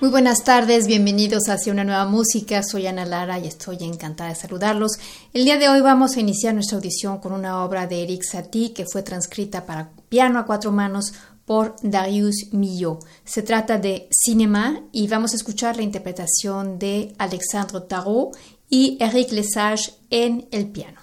Muy buenas tardes, bienvenidos hacia una nueva música. Soy Ana Lara y estoy encantada de saludarlos. El día de hoy vamos a iniciar nuestra audición con una obra de Eric Satie que fue transcrita para piano a cuatro manos por Darius Milhaud. Se trata de Cinema y vamos a escuchar la interpretación de Alexandre Tarot y Eric Lesage en el piano.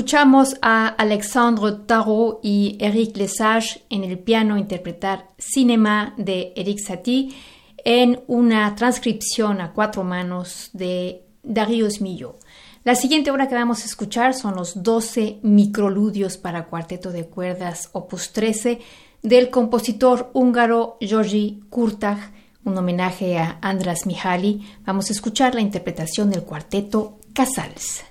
Escuchamos a Alexandre Tarot y Eric Lesage en el piano interpretar Cinema de Eric Satie en una transcripción a cuatro manos de Darius Millo. La siguiente obra que vamos a escuchar son los 12 microludios para cuarteto de cuerdas opus 13 del compositor húngaro Georgi Kurtag, un homenaje a Andras Mihaly. Vamos a escuchar la interpretación del cuarteto Casals.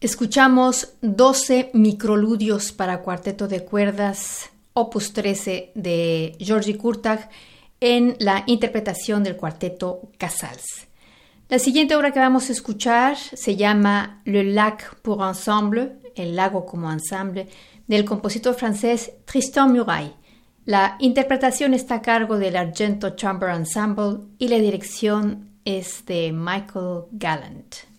Escuchamos 12 microludios para cuarteto de cuerdas, opus 13 de Georgi Kurtag, en la interpretación del cuarteto Casals. La siguiente obra que vamos a escuchar se llama Le Lac pour Ensemble, el lago como ensemble, del compositor francés Tristan Muraille. La interpretación está a cargo del Argento Chamber Ensemble y la dirección es de Michael Gallant.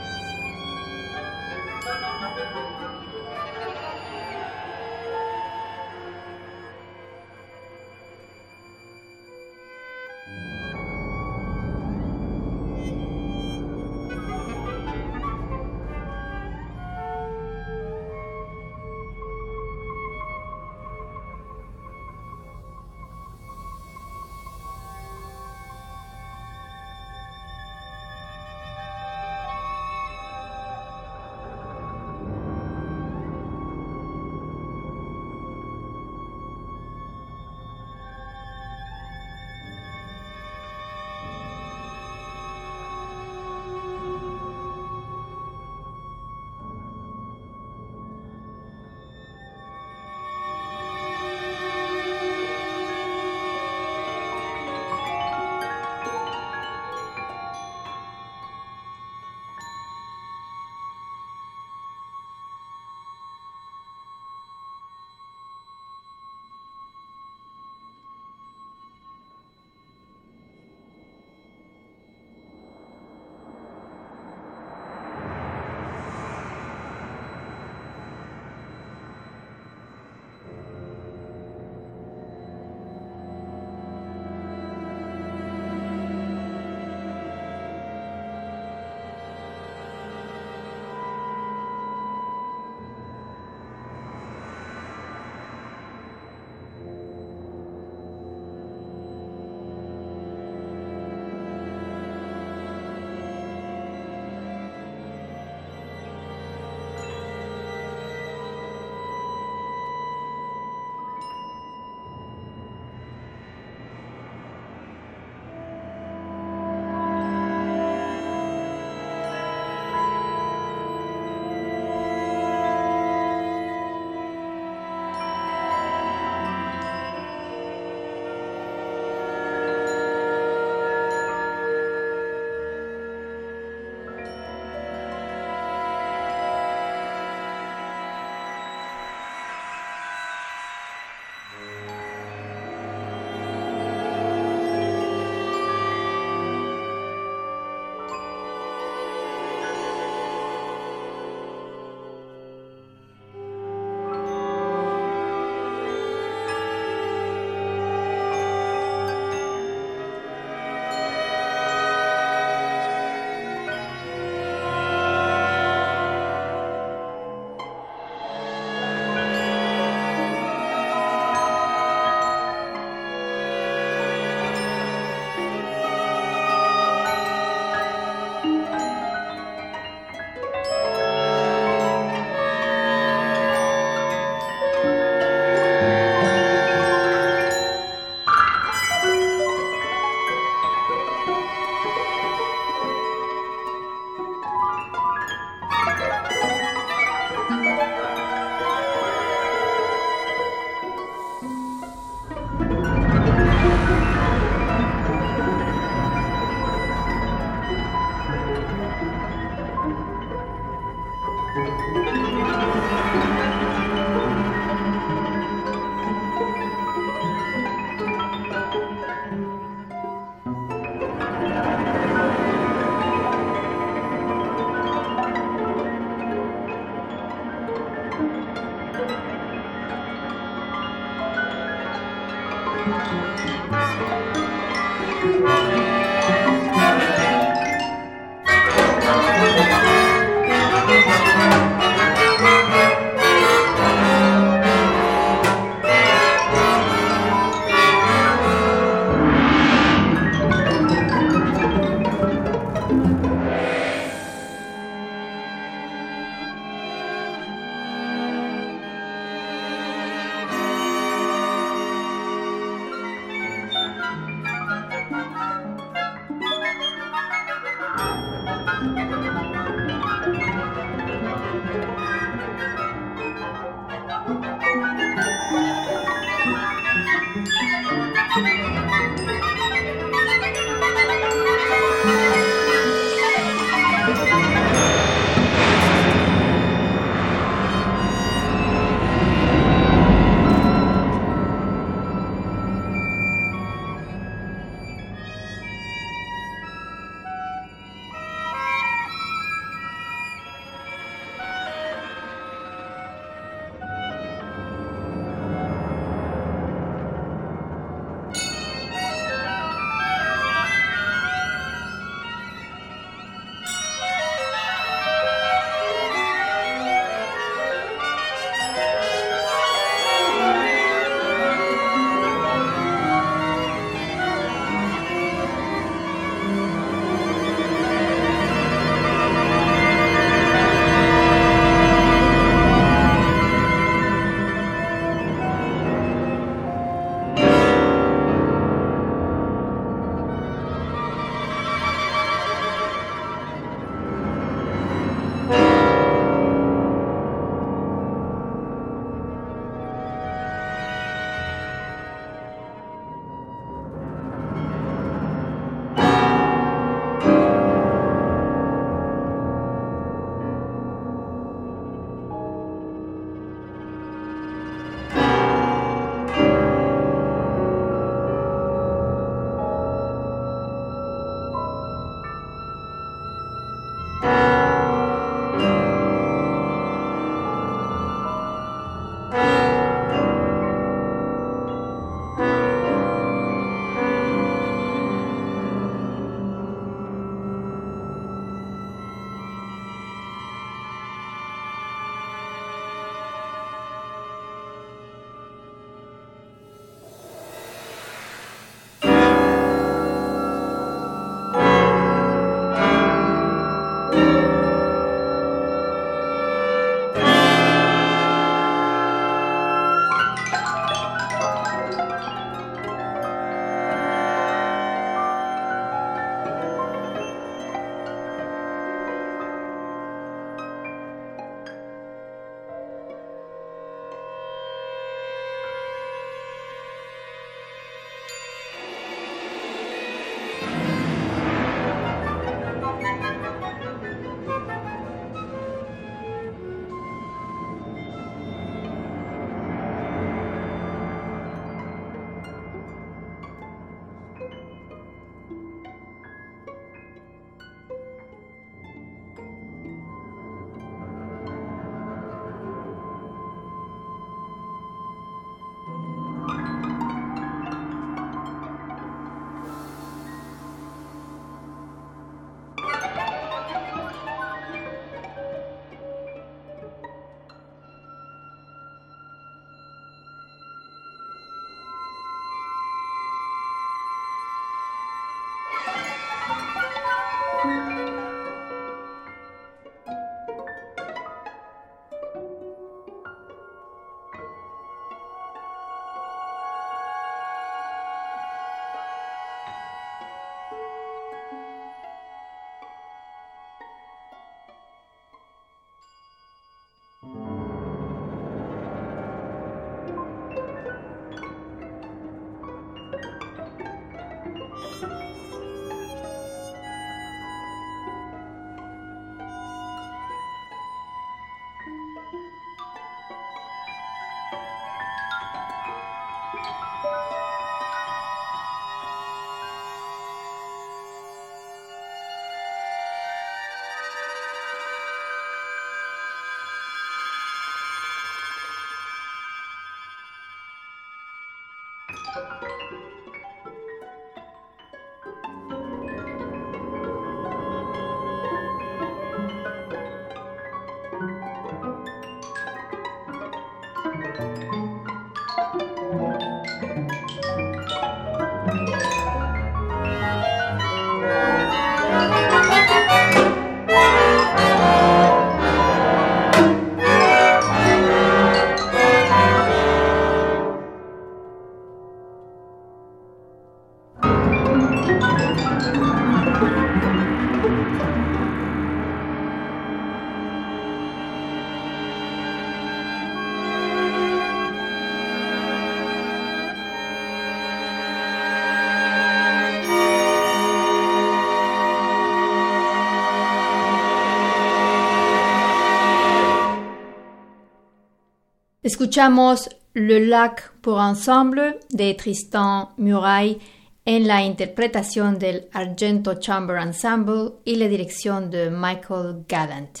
Escuchamos Le Lac pour Ensemble de Tristan Muraille en la interpretación del Argento Chamber Ensemble y la dirección de Michael Gallant.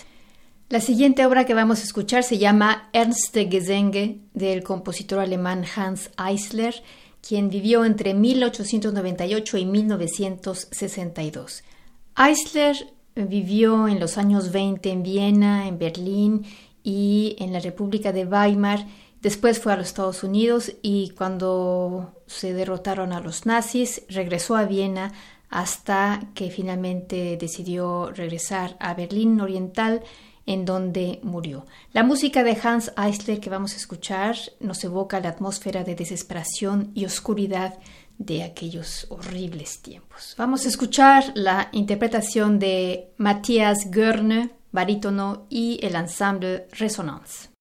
La siguiente obra que vamos a escuchar se llama Ernste Gesänge del compositor alemán Hans Eisler, quien vivió entre 1898 y 1962. Eisler vivió en los años 20 en Viena, en Berlín y en la República de Weimar. Después fue a los Estados Unidos y cuando se derrotaron a los nazis regresó a Viena hasta que finalmente decidió regresar a Berlín Oriental en donde murió. La música de Hans Eisler que vamos a escuchar nos evoca la atmósfera de desesperación y oscuridad de aquellos horribles tiempos. Vamos a escuchar la interpretación de Matthias Görne barítono y el ensemble Resonance.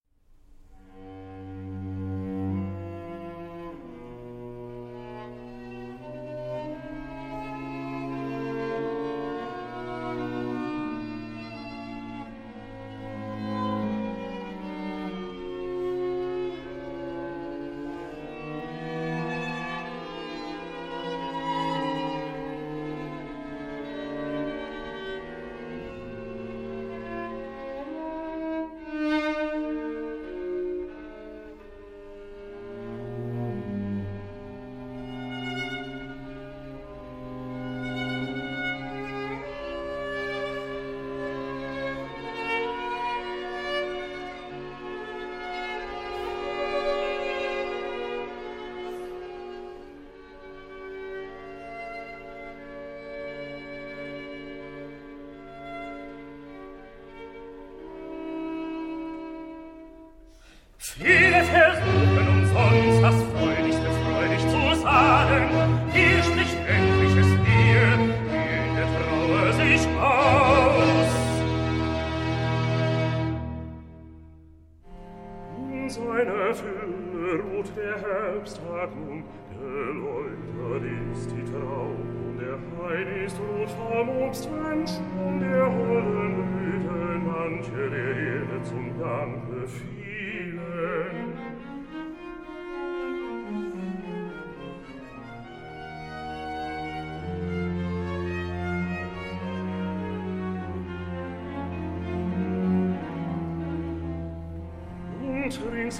Für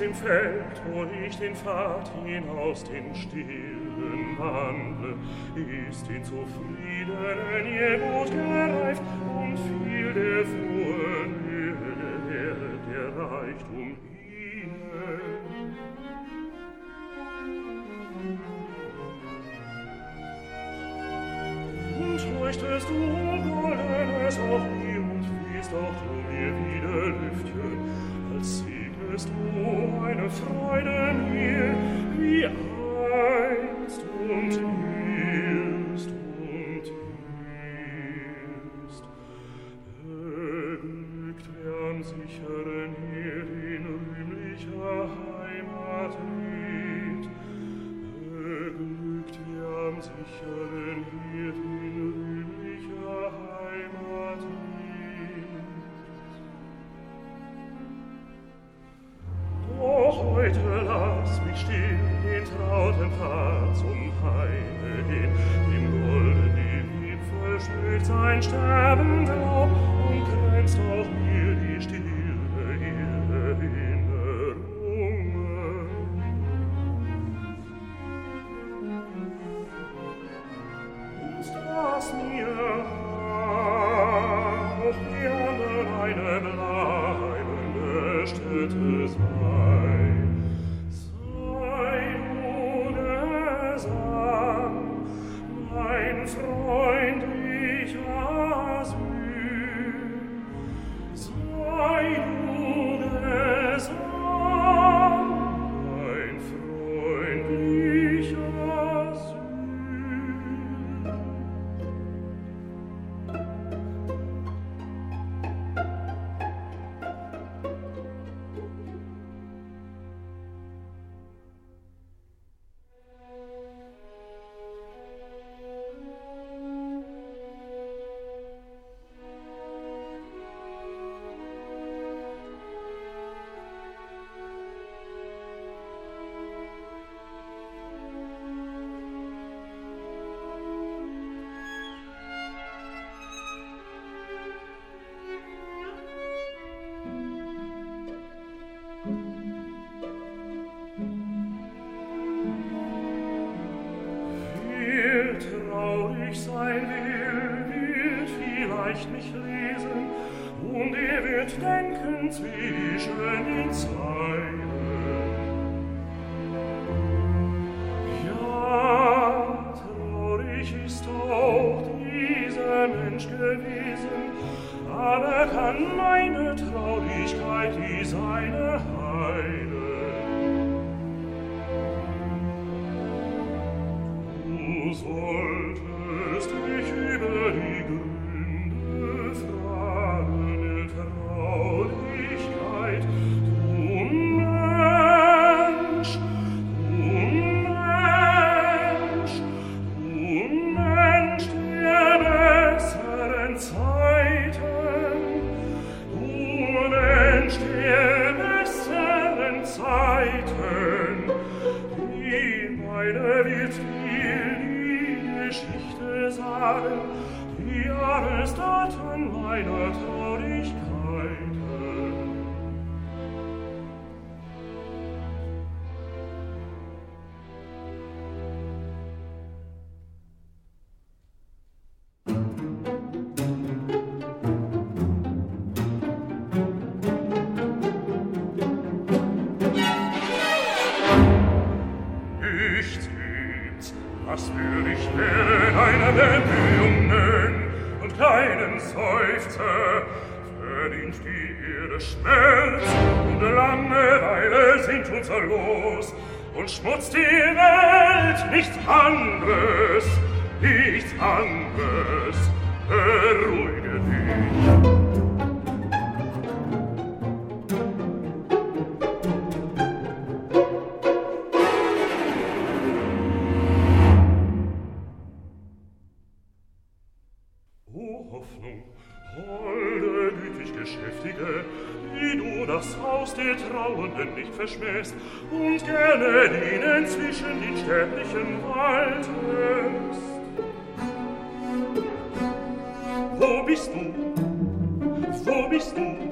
im Feld wo ich den Pfad hinaus den stillen Wandel, ist in zufriedenen ihr gut gereift und viel der frohen Mühe der Reichtum ihnen. Und leuchtest du, goldenes auch mir und fließt auch du mir wieder Lüftchen, als segnest du meine Freude heute lass mich still den trauten Pfad zum Heime gehen, dem goldenen Wipfel spült sein sterbender Laub und grenzt auch mir die Stille. Hoffnung holde gütig Geschäftige, wie du das Haus der Trauernden nicht verschmähst und gerne ihnen zwischen den sterblichen waltest. Wo bist du? Wo bist du?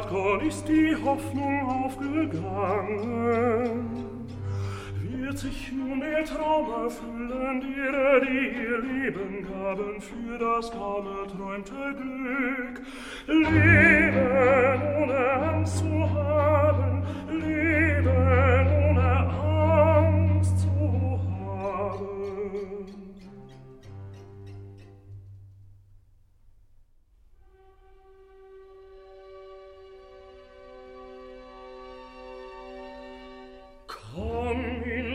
Erdkorn ist die Hoffnung aufgegangen. Wird sich nun der Traum erfüllen, derer, die ihr Leben gaben, für das kaum erträumte Glück. Leben ohne Angst zu haben, Leben ohne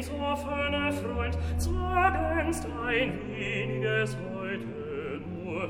uns offene Freund, zwar dein weniges heute nur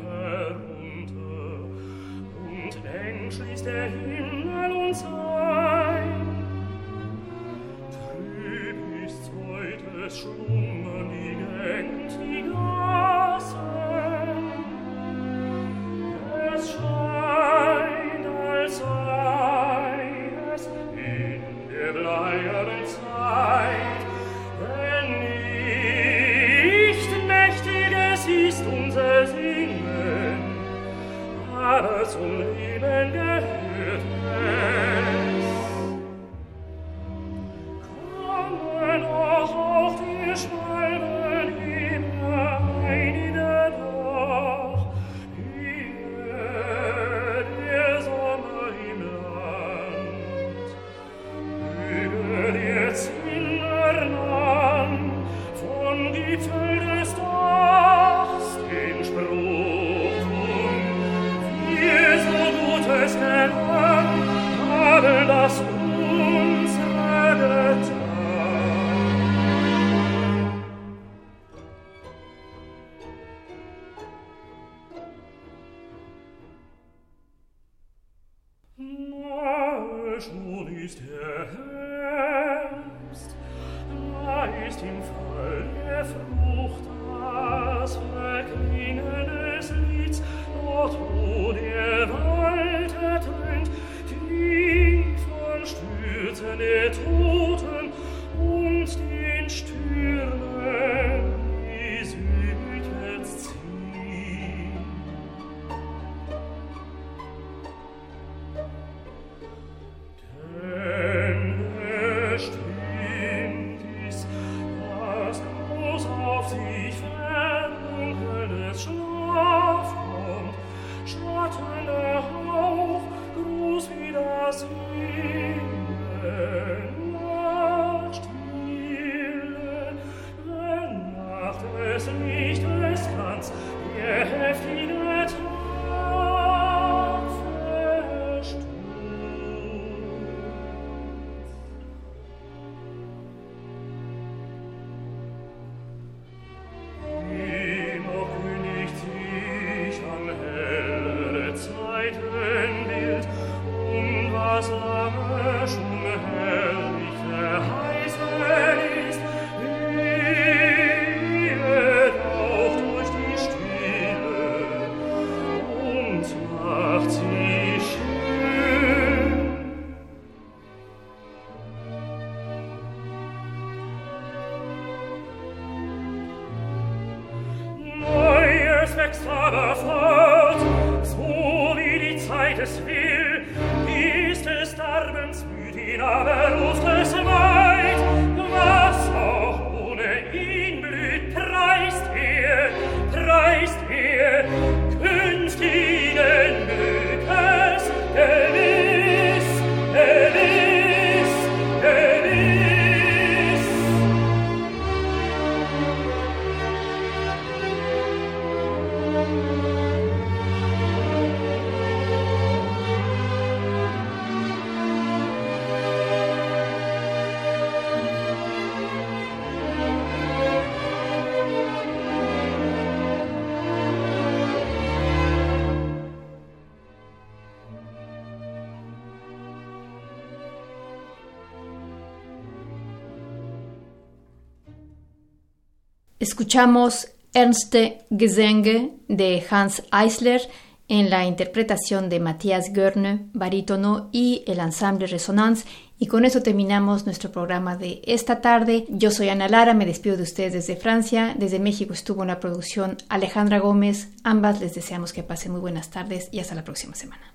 Escuchamos Ernste Gesänge de Hans Eisler en la interpretación de Matthias Görne, barítono, y el ensamble Resonance. Y con eso terminamos nuestro programa de esta tarde. Yo soy Ana Lara, me despido de ustedes desde Francia. Desde México estuvo en la producción Alejandra Gómez. Ambas les deseamos que pasen muy buenas tardes y hasta la próxima semana.